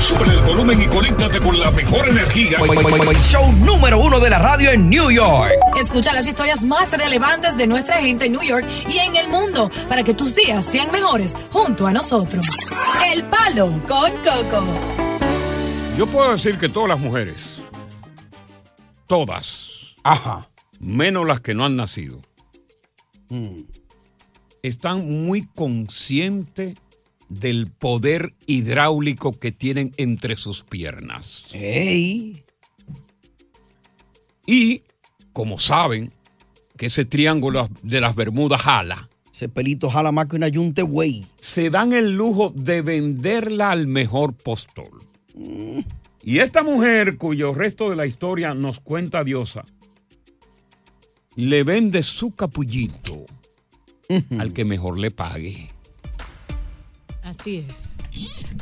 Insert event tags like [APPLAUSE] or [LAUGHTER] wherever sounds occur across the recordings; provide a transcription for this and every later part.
Sube el volumen y conéctate con la mejor energía. Show número uno de la radio en New York. Escucha las historias más relevantes de nuestra gente en New York y en el mundo para que tus días sean mejores junto a nosotros. El Palo con Coco. Yo puedo decir que todas las mujeres, todas, Ajá. menos las que no han nacido, están muy conscientes del poder hidráulico que tienen entre sus piernas. Ey. Y, como saben, que ese triángulo de las Bermudas jala, Ese pelito jala más que una yunte, güey. se dan el lujo de venderla al mejor postor. Y esta mujer, cuyo resto de la historia nos cuenta Diosa, le vende su capullito [LAUGHS] al que mejor le pague. Así es.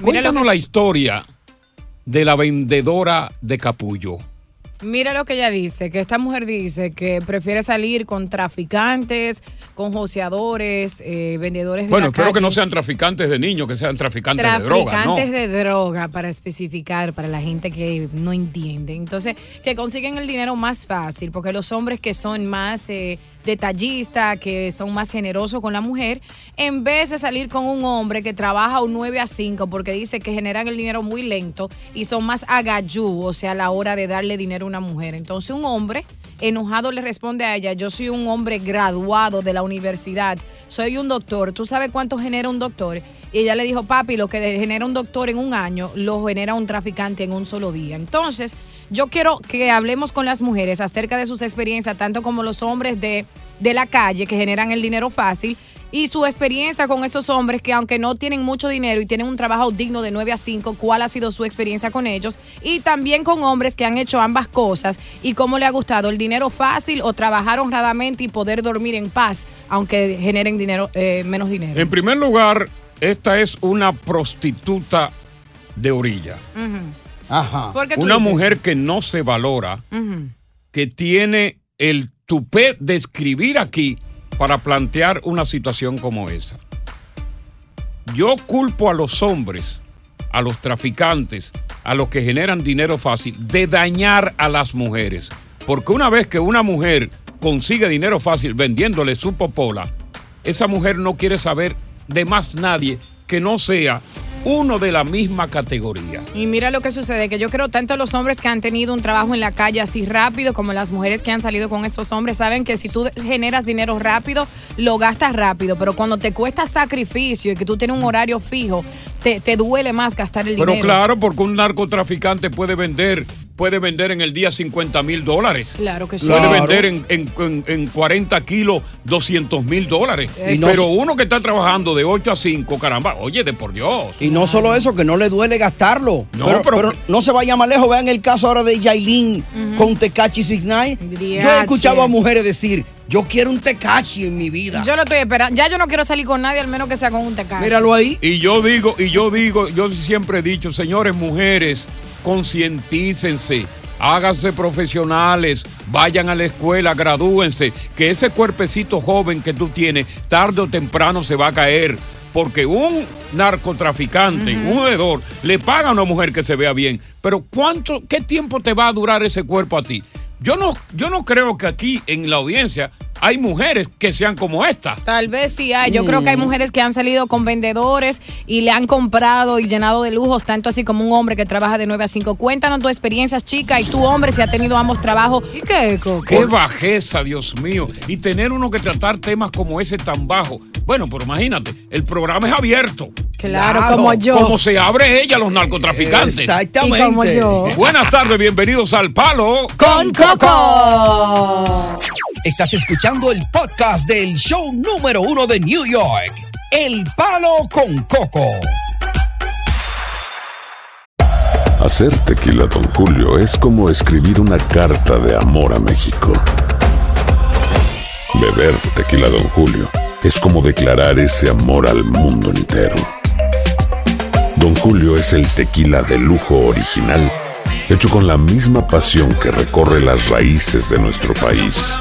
Cuéntanos la historia de la vendedora de capullo. Mira lo que ella dice, que esta mujer dice que prefiere salir con traficantes, con joseadores, eh, vendedores de Bueno, espero que no sean traficantes de niños, que sean traficantes, de droga, ¿no? Traficantes de droga, para especificar, para la gente que no entiende. Entonces, que consiguen el dinero más fácil, porque los hombres que son más eh, detallistas, que son más generosos con la mujer, en vez de salir con un hombre que trabaja un 9 a 5, porque dice que generan el dinero muy lento y son más agayú, o sea, a la hora de darle dinero a una mujer. Entonces, un hombre enojado le responde a ella, yo soy un hombre graduado de la universidad, soy un doctor, ¿tú sabes cuánto genera un doctor? Y ella le dijo, papi, lo que genera un doctor en un año, lo genera un traficante en un solo día. Entonces, yo quiero que hablemos con las mujeres acerca de sus experiencias, tanto como los hombres de, de la calle que generan el dinero fácil y su experiencia con esos hombres que aunque no tienen mucho dinero y tienen un trabajo digno de 9 a 5, cuál ha sido su experiencia con ellos y también con hombres que han hecho ambas cosas y cómo le ha gustado el dinero fácil o trabajar honradamente y poder dormir en paz aunque generen dinero eh, menos dinero. En primer lugar, esta es una prostituta de orilla. Ajá. ¿Por qué tú Una dices? mujer que no se valora, que tiene el tupé de escribir aquí para plantear una situación como esa. Yo culpo a los hombres, a los traficantes, a los que generan dinero fácil, de dañar a las mujeres. Porque una vez que una mujer consigue dinero fácil vendiéndole su popola, esa mujer no quiere saber de más nadie que no sea uno de la misma categoría. Y mira lo que sucede, que yo creo tanto los hombres que han tenido un trabajo en la calle así rápido como las mujeres que han salido con esos hombres saben que si tú generas dinero rápido, lo gastas rápido, pero cuando te cuesta sacrificio y que tú tienes un horario fijo, te, te duele más gastar el Pero dinero. claro, porque un narcotraficante puede vender, puede vender en el día 50 mil dólares. Claro que sí. Puede Claro. vender en, en- en- en 40 kilos 200 mil dólares. Y no- Pero uno que está trabajando de 8 a 5, caramba, oye, de por Dios. Y no solo eso, que no le duele gastarlo. No, pero, pero- pero no se vaya más lejos. Vean el caso ahora de Yailin con Tecachi 69. Yo he escuchado a mujeres decir, yo quiero un Tecachi en mi vida. Yo lo estoy esperando. Ya yo no quiero salir con nadie, al menos que sea con un tecacho. Míralo ahí. Y yo digo, y yo digo, yo siempre he dicho, señores, mujeres, concientícense. Háganse profesionales, vayan a la escuela, gradúense, que ese cuerpecito joven que tú tienes, tarde o temprano se va a caer. Porque un narcotraficante, un hedor, le paga a una mujer que se vea bien. Pero ¿cuánto, qué tiempo te va a durar ese cuerpo a ti? Yo no, yo no creo que aquí en la audiencia hay mujeres que sean como esta. Tal vez sí hay. Yo creo que Mm. hay mujeres que han salido con vendedores y le han comprado y llenado de lujos, tanto así como un hombre que trabaja de 9 a 5. Cuéntanos tu experiencias, chica, y tu hombre si ha tenido ambos trabajos. ¿Y qué, Coco? Qué bajeza, Dios mío. Y tener uno que tratar temas como ese tan bajo. Bueno, pero imagínate, el programa es abierto. Claro, Claro, como yo. Como se abre ella a los narcotraficantes. Exactamente. Y como yo. Buenas tardes, bienvenidos al Palo. Con Coco. Estás escuchando el podcast del show número uno de New York, El Palo con Coco. Hacer tequila, Don Julio, es como escribir una carta de amor a México. Beber tequila, Don Julio, es como declarar ese amor al mundo entero. Don Julio es el tequila de lujo original, hecho con la misma pasión que recorre las raíces de nuestro país.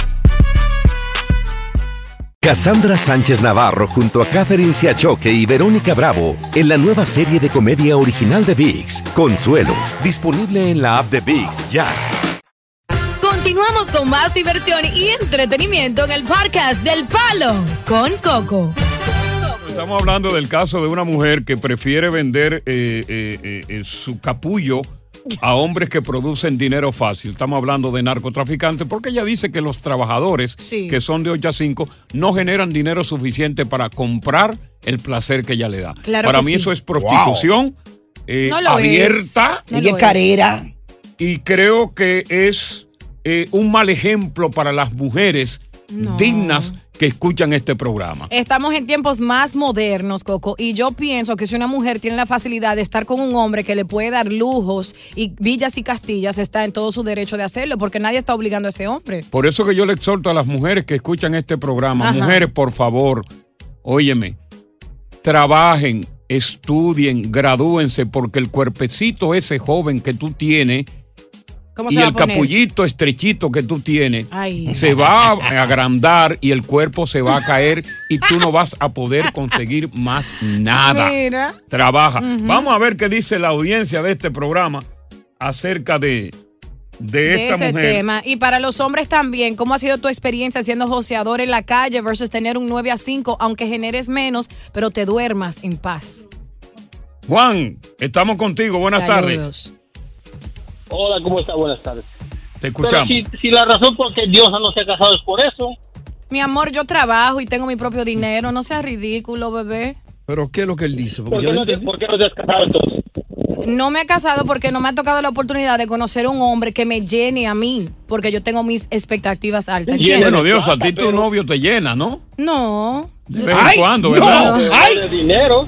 Cassandra Sánchez Navarro junto a Catherine Siachoque y Verónica Bravo en la nueva serie de comedia original de VIX, Consuelo, disponible en la app de VIX ya. Continuamos con más diversión y entretenimiento en el podcast del Palo con Coco. Estamos hablando del caso de una mujer que prefiere vender eh, eh, eh, su capullo a hombres que producen dinero fácil. Estamos hablando de narcotraficantes porque ella dice que los trabajadores Sí. que son de 8 a 5 no generan dinero suficiente para comprar el placer que ella le da. Claro para mí sí. eso es prostitución eh, No abierta No es carera. y creo que es eh, un mal ejemplo para las mujeres No. dignas que escuchan este programa. Estamos en tiempos más modernos, Coco, y yo pienso que si una mujer tiene la facilidad de estar con un hombre que le puede dar lujos y villas y castillas, está en todo su derecho de hacerlo, porque nadie está obligando a ese hombre. Por eso que yo le exhorto a las mujeres que escuchan este programa, Ajá. mujeres, por favor, óyeme, trabajen, estudien, gradúense, porque el cuerpecito ese joven que tú tienes ¿Cómo y el capullito estrechito que tú tienes Ay. se va a agrandar y el cuerpo se va a caer y tú no vas a poder conseguir más nada. Mira. Trabaja. Vamos a ver qué dice la audiencia de este programa acerca de, de de esta ese mujer. tema. Y para los hombres también, ¿cómo ha sido tu experiencia siendo joseador en la calle versus tener un 9 a 5, aunque generes menos, pero te duermas en paz? Juan, estamos contigo. Buenas tardes. Hola, ¿cómo está? Buenas tardes. Te Pero escuchamos. si, si la razón por qué Diosa no se ha casado es por eso, Mi amor, yo trabajo y tengo mi propio dinero. No seas ridículo, bebé. Pero ¿qué es lo que él dice? Porque ¿por yo qué, no no te, por qué no te has casado entonces? No me he casado porque no me ha tocado la oportunidad de conocer un hombre que me llene a mí, porque yo tengo mis expectativas altas. Y ¿entiendes? Bueno, Dios, a ti tu novio te llena, ¿no? No. De vez en cuando, no. ¿verdad? De, ¡Ay! de dinero.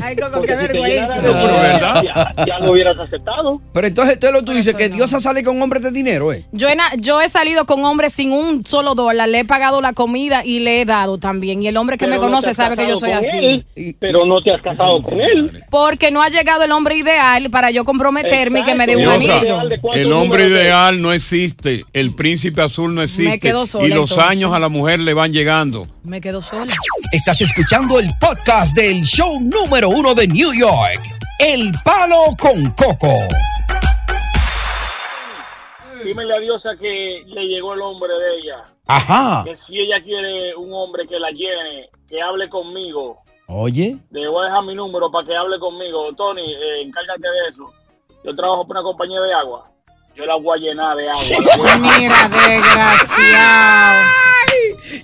Ay, Coco, Porque qué si te vergüenza. Ya, ya lo hubieras aceptado. Pero entonces tú Por dices que no. Diosa sale con hombres de dinero, ¿eh? Yo he, yo he salido con hombres sin un solo dólar, le he pagado la comida y le he dado también. Y el hombre que Pero me conoce sabe que yo soy así. él, Y- pero no te has casado con él. Porque no ha llegado el hombre ideal para yo comprometerme y que me dé un anillo. el hombre ideal no existe, el príncipe azul no existe quedo sola, y los entonces. años a la mujer le van llegando. Me quedo sola. Estás escuchando el podcast del show número uno de New York, El Palo con Coco. Dímele a Diosa que le llegó el hombre de ella. Ajá. Que si ella quiere un hombre que la llene, que hable conmigo. Oye. Le voy a dejar mi número para que hable conmigo. Tony, eh, encárgate de eso. Yo trabajo para una compañía de agua. Yo la voy a llenar de agua. Mira, desgraciado.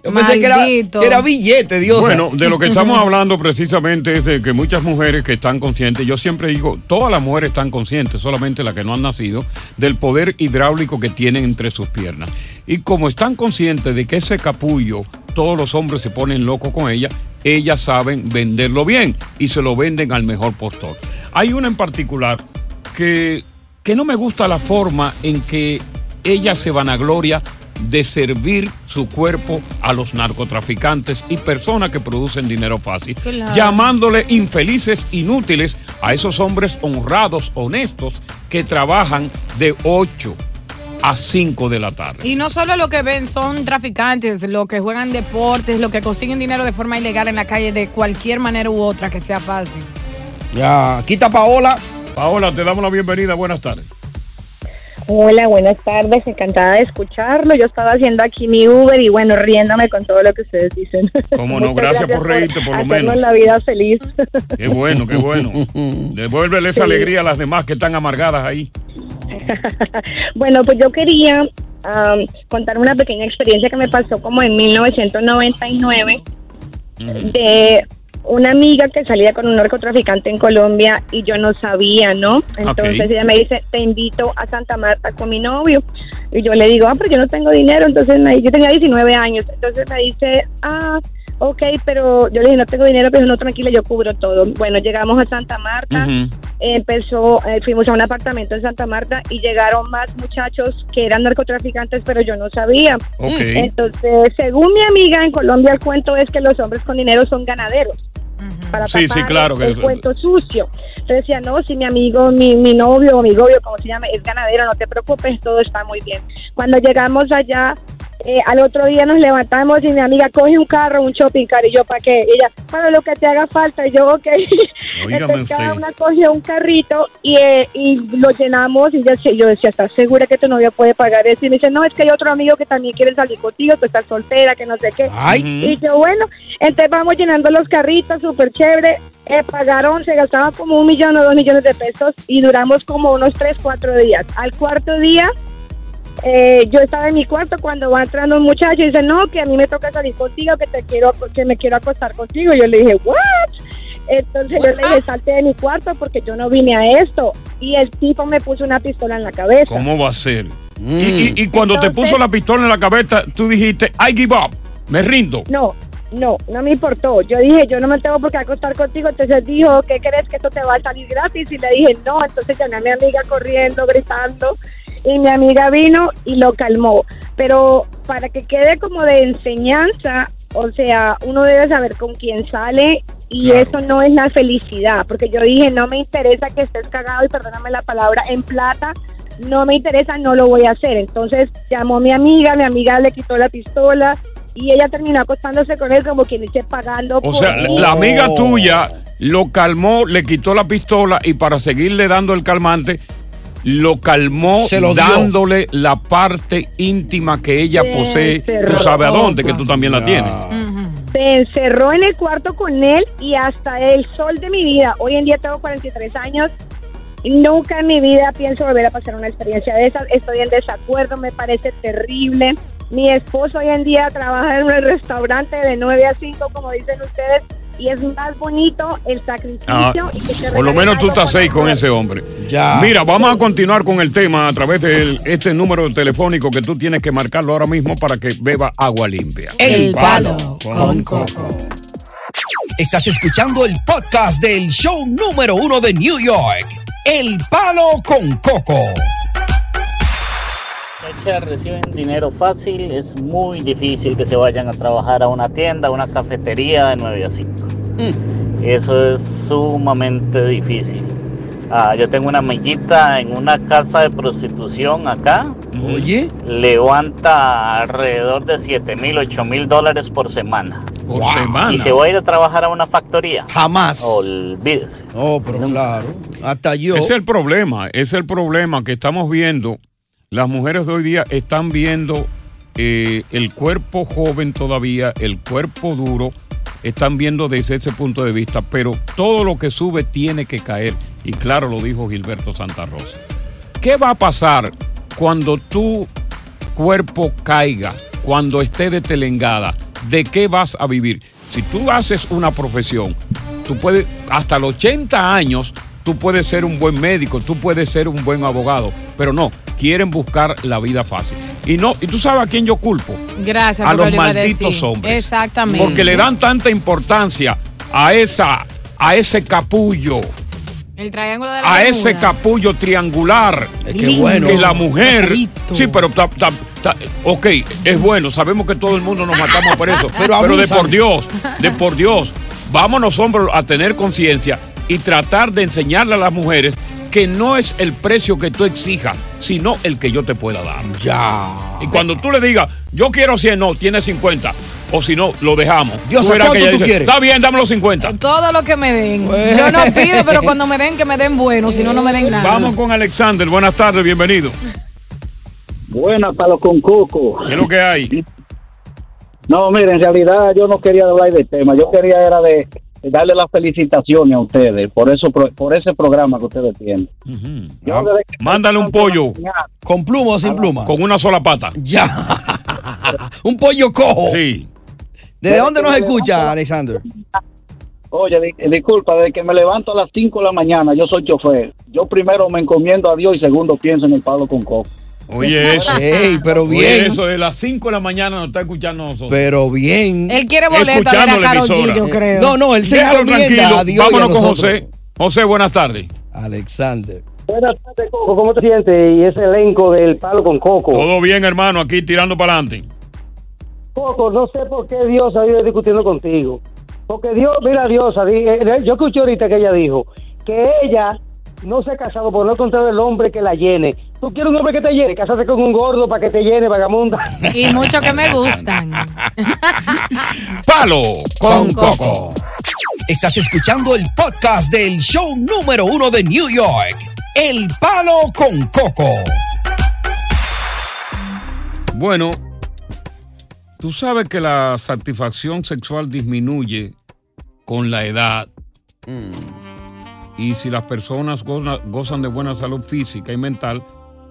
Yo pensé que era, que era billete, Diosa. Bueno, de lo que estamos [LAUGHS] hablando precisamente es de que muchas mujeres que están conscientes, yo siempre digo, todas las mujeres están conscientes, solamente las que no han nacido, del poder hidráulico que tienen entre sus piernas. Y como están conscientes de que ese capullo, todos los hombres se ponen locos con ella, ellas saben venderlo bien y se lo venden al mejor postor. Hay una en particular que, que no me gusta la forma en que ella se vanagloria de servir su cuerpo a los narcotraficantes y personas que producen dinero fácil, Claro. llamándole infelices inútiles a esos hombres honrados, honestos, que trabajan de 8 a 5 de la tarde. Y no solo lo que ven son traficantes, lo que juegan deportes, lo que consiguen dinero de forma ilegal en la calle de cualquier manera u otra que sea fácil. Ya, está Paola. Paola, te damos la bienvenida. Buenas tardes. Hola, buenas tardes, encantada de escucharlo. Yo estaba haciendo aquí mi Uber y bueno, riéndome con todo lo que ustedes dicen. Cómo no, gracias por reírte, por lo hacernos menos. la vida feliz. Qué bueno, qué bueno. [LAUGHS] Devuélvele esa alegría a las demás que están amargadas ahí. [LAUGHS] bueno, pues yo quería am, contar una pequeña experiencia que me pasó como en 1999 de una amiga que salía con un narcotraficante en Colombia y yo no sabía, ¿no? Entonces ella me dice, te invito a Santa Marta con mi novio. Y yo le digo, ah, pero yo no tengo dinero. Entonces me, yo tenía 19 años. Entonces me dice, ah, ok, pero yo le dije, no tengo dinero, pero no, tranquila, yo cubro todo. Bueno, llegamos a Santa Marta empezó, eh, fuimos a un apartamento en Santa Marta y llegaron más muchachos que eran narcotraficantes, pero yo no sabía. Entonces, según mi amiga en Colombia, el cuento es que los hombres con dinero son ganaderos. Para Sí, sí, tapar claro que el eso- cuento sucio. Entonces decía, no, si mi amigo, mi, mi novio o mi novio, como se llama, es ganadero, no te preocupes, todo está muy bien. Cuando llegamos allá, eh, al otro día nos levantamos y mi amiga coge un carro, un shopping car, y yo, ¿para qué? Ella, para lo que te haga falta, y yo, ok. [LAUGHS] Entonces cada una cogió un carrito y, eh, y lo llenamos y yo, yo decía, ¿estás segura que tu novio puede pagar eso? Y me dice, no, es que hay otro amigo que también quiere salir contigo, tú estás soltera, que no sé qué. Ay. Y yo, bueno, entonces vamos llenando los carritos, súper chévere. Eh, pagaron, se gastaban como un millón o dos millones de pesos y duramos como unos tres, cuatro días. Al cuarto día, eh, yo estaba en mi cuarto cuando va entrando un muchacho y dice, no, que a mí me toca salir contigo, que te quiero, que me quiero acostar contigo. Yo le dije, what? Entonces yo le dije, salte de mi cuarto porque yo no vine a esto. Y el tipo me puso una pistola en la cabeza. ¿Cómo va a ser? Mm. Y, y- y cuando te puso la pistola en la cabeza, tú dijiste, I give up, me rindo. No, no, no me importó. Yo dije, yo no me tengo por qué acostar contigo. Entonces dijo, ¿qué crees que esto te va a salir gratis? Y le dije, no. Entonces llamé a mi amiga corriendo, gritando. Y mi amiga vino y lo calmó. Pero para que quede como de enseñanza, o sea, uno debe saber con quién sale y eso no es la felicidad. Porque yo dije, no me interesa que estés cagado y perdóname la palabra, en plata. No me interesa, no lo voy a hacer. Entonces llamó a mi amiga, mi amiga le quitó la pistola y ella terminó acostándose con él como quien dice pagando O sea, la, la amiga tuya lo calmó, le quitó la pistola y para seguirle dando el calmante, lo calmó Se lo dio. dándole la parte íntima que ella Se posee. Tú sabes a dónde, que tú también la tienes. se encerró en el cuarto con él y hasta el sol de mi vida, hoy en día tengo 43 años, nunca en mi vida pienso volver a pasar una experiencia de esas, estoy en desacuerdo, me parece terrible. Mi esposo hoy en día trabaja en un restaurante de 9 a 5, como dicen ustedes, y es más bonito el sacrificio. Ah, y que te por lo menos tú estás con seis con ese hombre. Ya. Mira, vamos a continuar con el tema a través de este número telefónico que tú tienes que marcarlo ahora mismo para que beba agua limpia. El palo con coco. Estás escuchando el podcast del show número uno de New York. El palo con coco. Reciben dinero fácil, es muy difícil que se vayan a trabajar a una tienda, a una cafetería de 9 a 5. Eso es sumamente difícil. Ah, yo tengo una amiguita en una casa de prostitución acá. Oye. Levanta alrededor de 7 mil, 8 mil dólares por semana. Por semana. Y se va a ir a trabajar a una factoría. Jamás. Olvídese. Oh, pero claro. Hasta yo. Ese es el problema, es el problema que estamos viendo. Las mujeres de hoy día están viendo eh, el cuerpo joven todavía, el cuerpo duro, están viendo desde ese punto de vista, pero todo lo que sube tiene que caer. Y claro, lo dijo Gilberto Santa Rosa. ¿Qué va a pasar cuando tu cuerpo caiga, cuando esté detelengada? ¿De qué vas a vivir? Si tú haces una profesión, tú puedes, hasta los 80 años, tú puedes ser un buen médico, tú puedes ser un buen abogado, pero no, quieren buscar la vida fácil. Y no, y tú sabes a quién yo culpo, Gracias a los lo a malditos decir. hombres. Exactamente. porque le dan tanta importancia a esa, a ese capullo, El triángulo de la a ese capullo triangular. Es que bueno. Que la mujer. Sí, pero. ta- ta- ta- ok, es bueno. Sabemos que todo el mundo nos matamos por eso. [LAUGHS] Pero pero de por Dios, de por Dios. Vámonos, hombres, a tener conciencia y tratar de enseñarle a las mujeres que no es el precio que tú exijas, sino el que yo te pueda dar. Ya. Y cuando tú le digas, yo quiero 100, no, tienes 50. O si no, lo dejamos. Dios, ¿cuánto ella tú dice, quieres? Está bien, dame los 50. Todo lo que me den. Yo no pido, pero [LAUGHS] cuando me den, que me den bueno, si no, no me den nada. Vamos con Alexander. Buenas tardes, bienvenido. Buena palo con coco. ¿Qué es lo que hay? No, mire, en realidad yo no quería hablar del tema. Yo quería era de darle las felicitaciones a ustedes por eso por ese programa que ustedes tienen. Yo que- Mándale un pollo. ¿Con pluma o sin pluma? Con una sola pata. Ya. [LAUGHS] un pollo cojo. Sí. ¿Desde dónde nos escucha, Alexander? Oye, di- disculpa, desde que me levanto a las 5 de la mañana, yo soy chofer. Yo primero me encomiendo a Dios y segundo pienso en el palo con coco. Oye, eso. Ey, pero Oye, bien. eso de las 5 de la mañana nos está escuchando nosotros. Pero bien. Él quiere boleto a ver Escuchando a la Karol G, emisora. yo creo. No, no, él se encomienda a Dios Vámonos con. José. José, buenas tardes. Alexander. Buenas tardes, Coco. ¿Cómo te sientes? Y ese elenco del palo con Coco. Todo bien, hermano, aquí tirando para adelante. Coco, no sé por qué Dios ha ido discutiendo contigo. Porque Dios, mira, Dios, yo escuché ahorita que ella dijo que ella no se ha casado por no encontrar el hombre que la llene. Tú quieres un hombre que te llene, cásate con un gordo para que te llene, vagamunda. [LAUGHS] Y muchos que me gustan. [LAUGHS] Palo con Coco. Estás escuchando el podcast del show número uno de New York, El Palo con Coco. Bueno, tú sabes que la satisfacción sexual disminuye con la edad. Y si las personas goza- gozan de buena salud física y mental,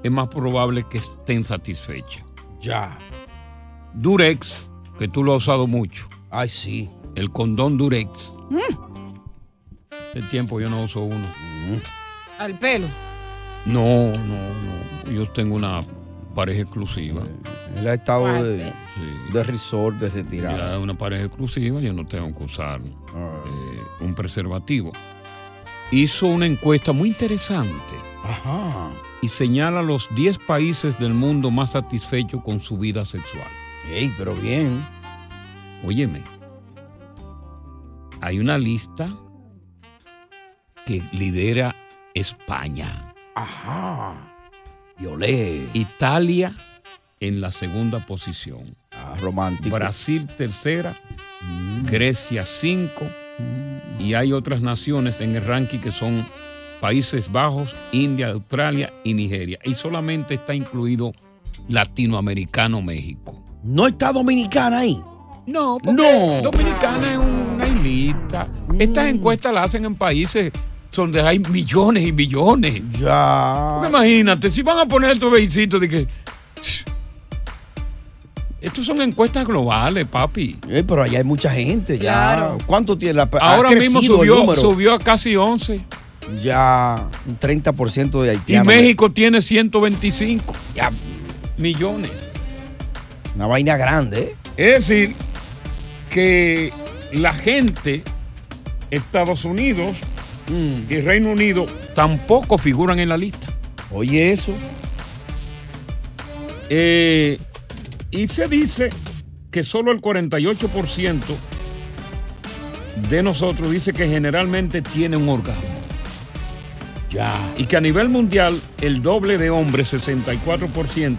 es más probable que estén satisfechas. Ya. Durex, que tú lo has usado mucho. Ay, sí. El condón Durex. Hace tiempo yo no uso uno. Al pelo. No, no, no. Yo tengo una pareja exclusiva. Él ha estado de, Sí. de resort, de retirada. Ya una pareja exclusiva, yo no tengo que usar eh, un preservativo. Hizo una encuesta muy interesante Ajá. y señala los 10 países del mundo más satisfechos con su vida sexual. Ey, pero bien. Óyeme, hay una lista que lidera España. Ajá. Violé. Italia en la segunda posición. Ah, romántico. Brasil tercera, Grecia cinco y hay otras naciones en el ranking que son Países Bajos, India, Australia y Nigeria. Y solamente está incluido latinoamericano México. ¿No está Dominicana ahí? No, porque No. Dominicana es una islita. Estas encuestas las hacen en países donde hay millones y millones. Ya. Porque imagínate, si van a poner estos bellicitos de que. Estos son encuestas globales, papi. Eh, pero allá hay mucha gente ya. Claro. ¿Cuánto tiene la ha Ahora mismo subió, subió a casi 11. Ya un 30% de Y haitianos. México tiene 125 ya, millones. Una vaina grande, ¿eh? Es decir, que la gente, Estados Unidos Mm. y Reino Unido tampoco figuran en la lista. Oye, eso. Eh, y se dice que solo el 48% de nosotros dice que generalmente tiene un orgasmo. Ya. Y que a nivel mundial el doble de hombres, 64%,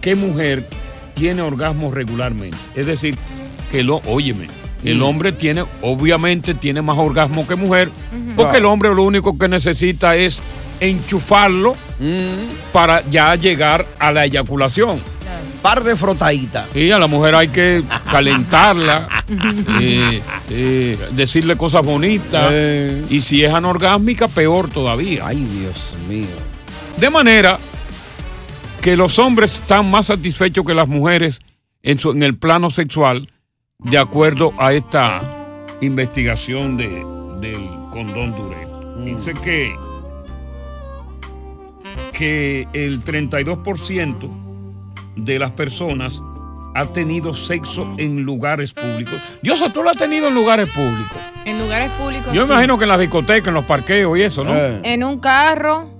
que mujer tiene orgasmo regularmente. Es decir, que lo, óyeme, el Mm. hombre tiene, obviamente tiene más orgasmo que mujer, porque el hombre lo único que necesita es enchufarlo Mm. para ya llegar a la eyaculación. Par de frotaditas. Sí, a la mujer hay que calentarla, [LAUGHS] eh, eh, decirle cosas bonitas. Eh. Y si es anorgásmica, peor todavía. Ay, Dios mío. De manera que los hombres están más satisfechos que las mujeres en, su- en el plano sexual, de acuerdo a esta investigación de, del condón Durex. Dice que, que el 32% de las personas ha tenido sexo en lugares públicos. Dios, tú lo has tenido en lugares públicos. En lugares públicos. Yo sí. imagino que en las discotecas, en los parqueos y eso, ¿no? Eh. En un carro,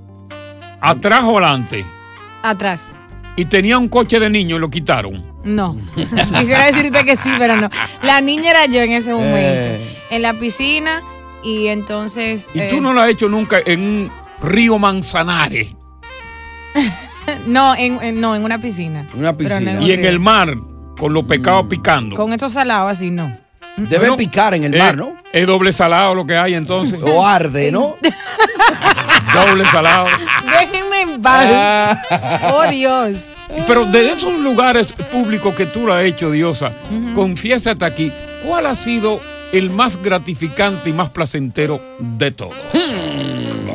Atrás o adelante. atrás. Y tenía un coche de niño y lo quitaron. No. [LAUGHS] Quisiera decirte que sí, pero no. La niña era yo en ese momento. Eh. En la piscina y entonces. Y eh, tú no lo has hecho nunca en un río Manzanares. [LAUGHS] [LAUGHS] No, en, en- no, en una piscina. Una no un Y en río. el mar, con los pecados picando. Con esos salados así, no. Debe Bueno, picar en el eh, mar, ¿no? Es doble salado lo que hay entonces. O arde, ¿no? [LAUGHS] [LAUGHS] doble salado. Déjenme en paz. Oh, Dios. Pero de esos lugares públicos que tú lo has hecho, Diosa, Ujú. confiesa hasta aquí, ¿cuál ha sido el más gratificante y más placentero de todos?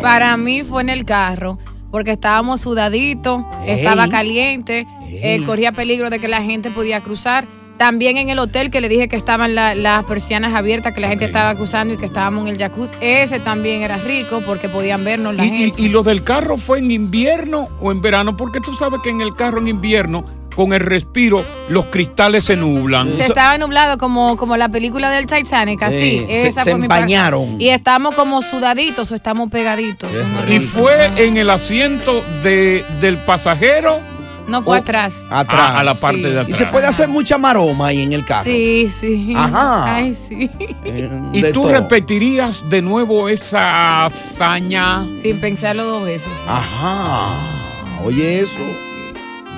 Para mí fue en el carro, porque estábamos sudaditos, estaba caliente, eh, corría peligro de que la gente podía cruzar. También en el hotel que le dije que estaban la- las persianas abiertas, que la gente estaba cruzando y que estábamos en el jacuzzi. Ese también era rico porque podían vernos la ¿Y, gente. y, y lo del carro fue en invierno o en verano? Porque tú sabes que en el carro en invierno, con el respiro, los cristales se nublan. Se estaba nublado como, como la película del Titanic, así. Sí, se- Esa se par- empañaron. Y estamos como sudaditos o estamos pegaditos. Y fue en el asiento de, del pasajero. No fue atrás. Atrás. Ah, a la parte Sí. de Y atrás. se puede hacer mucha maroma ahí en el carro. Sí, sí. Ajá. Ay, sí. ¿Y de tú todo. repetirías de nuevo esa hazaña? Sin pensarlo dos veces. Ajá. Oye eso.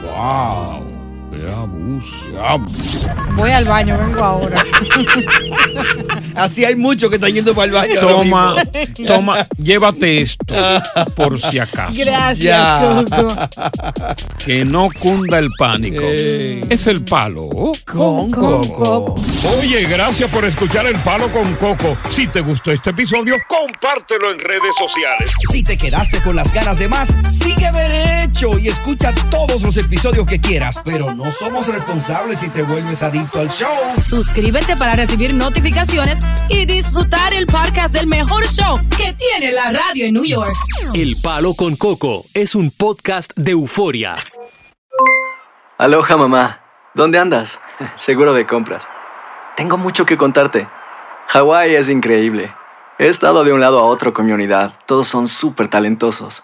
Wow. Qué abuso. Voy al baño, vengo ahora. [LAUGHS] Así hay muchos que están yendo para el baño. Toma, toma, [LAUGHS] llévate esto por si acaso. Gracias. Coco. Que no cunda el pánico. Es el palo con Coco. Oye, gracias por escuchar el palo con Coco. Si te gustó este episodio, compártelo en redes sociales. Si te quedaste con las ganas de más, sigue derecho y escucha todos los episodios que quieras. Pero no somos responsables si te vuelves adicto al show. Suscríbete para recibir notificaciones y disfrutar el podcast del mejor show que tiene la radio en New York. El Palo con Coco es un podcast de euforia. Aloha mamá, ¿dónde andas? [LAUGHS] Seguro de compras. Tengo mucho que contarte. Hawái es increíble. He estado de un lado a otro con mi unidad. Todos son súper talentosos.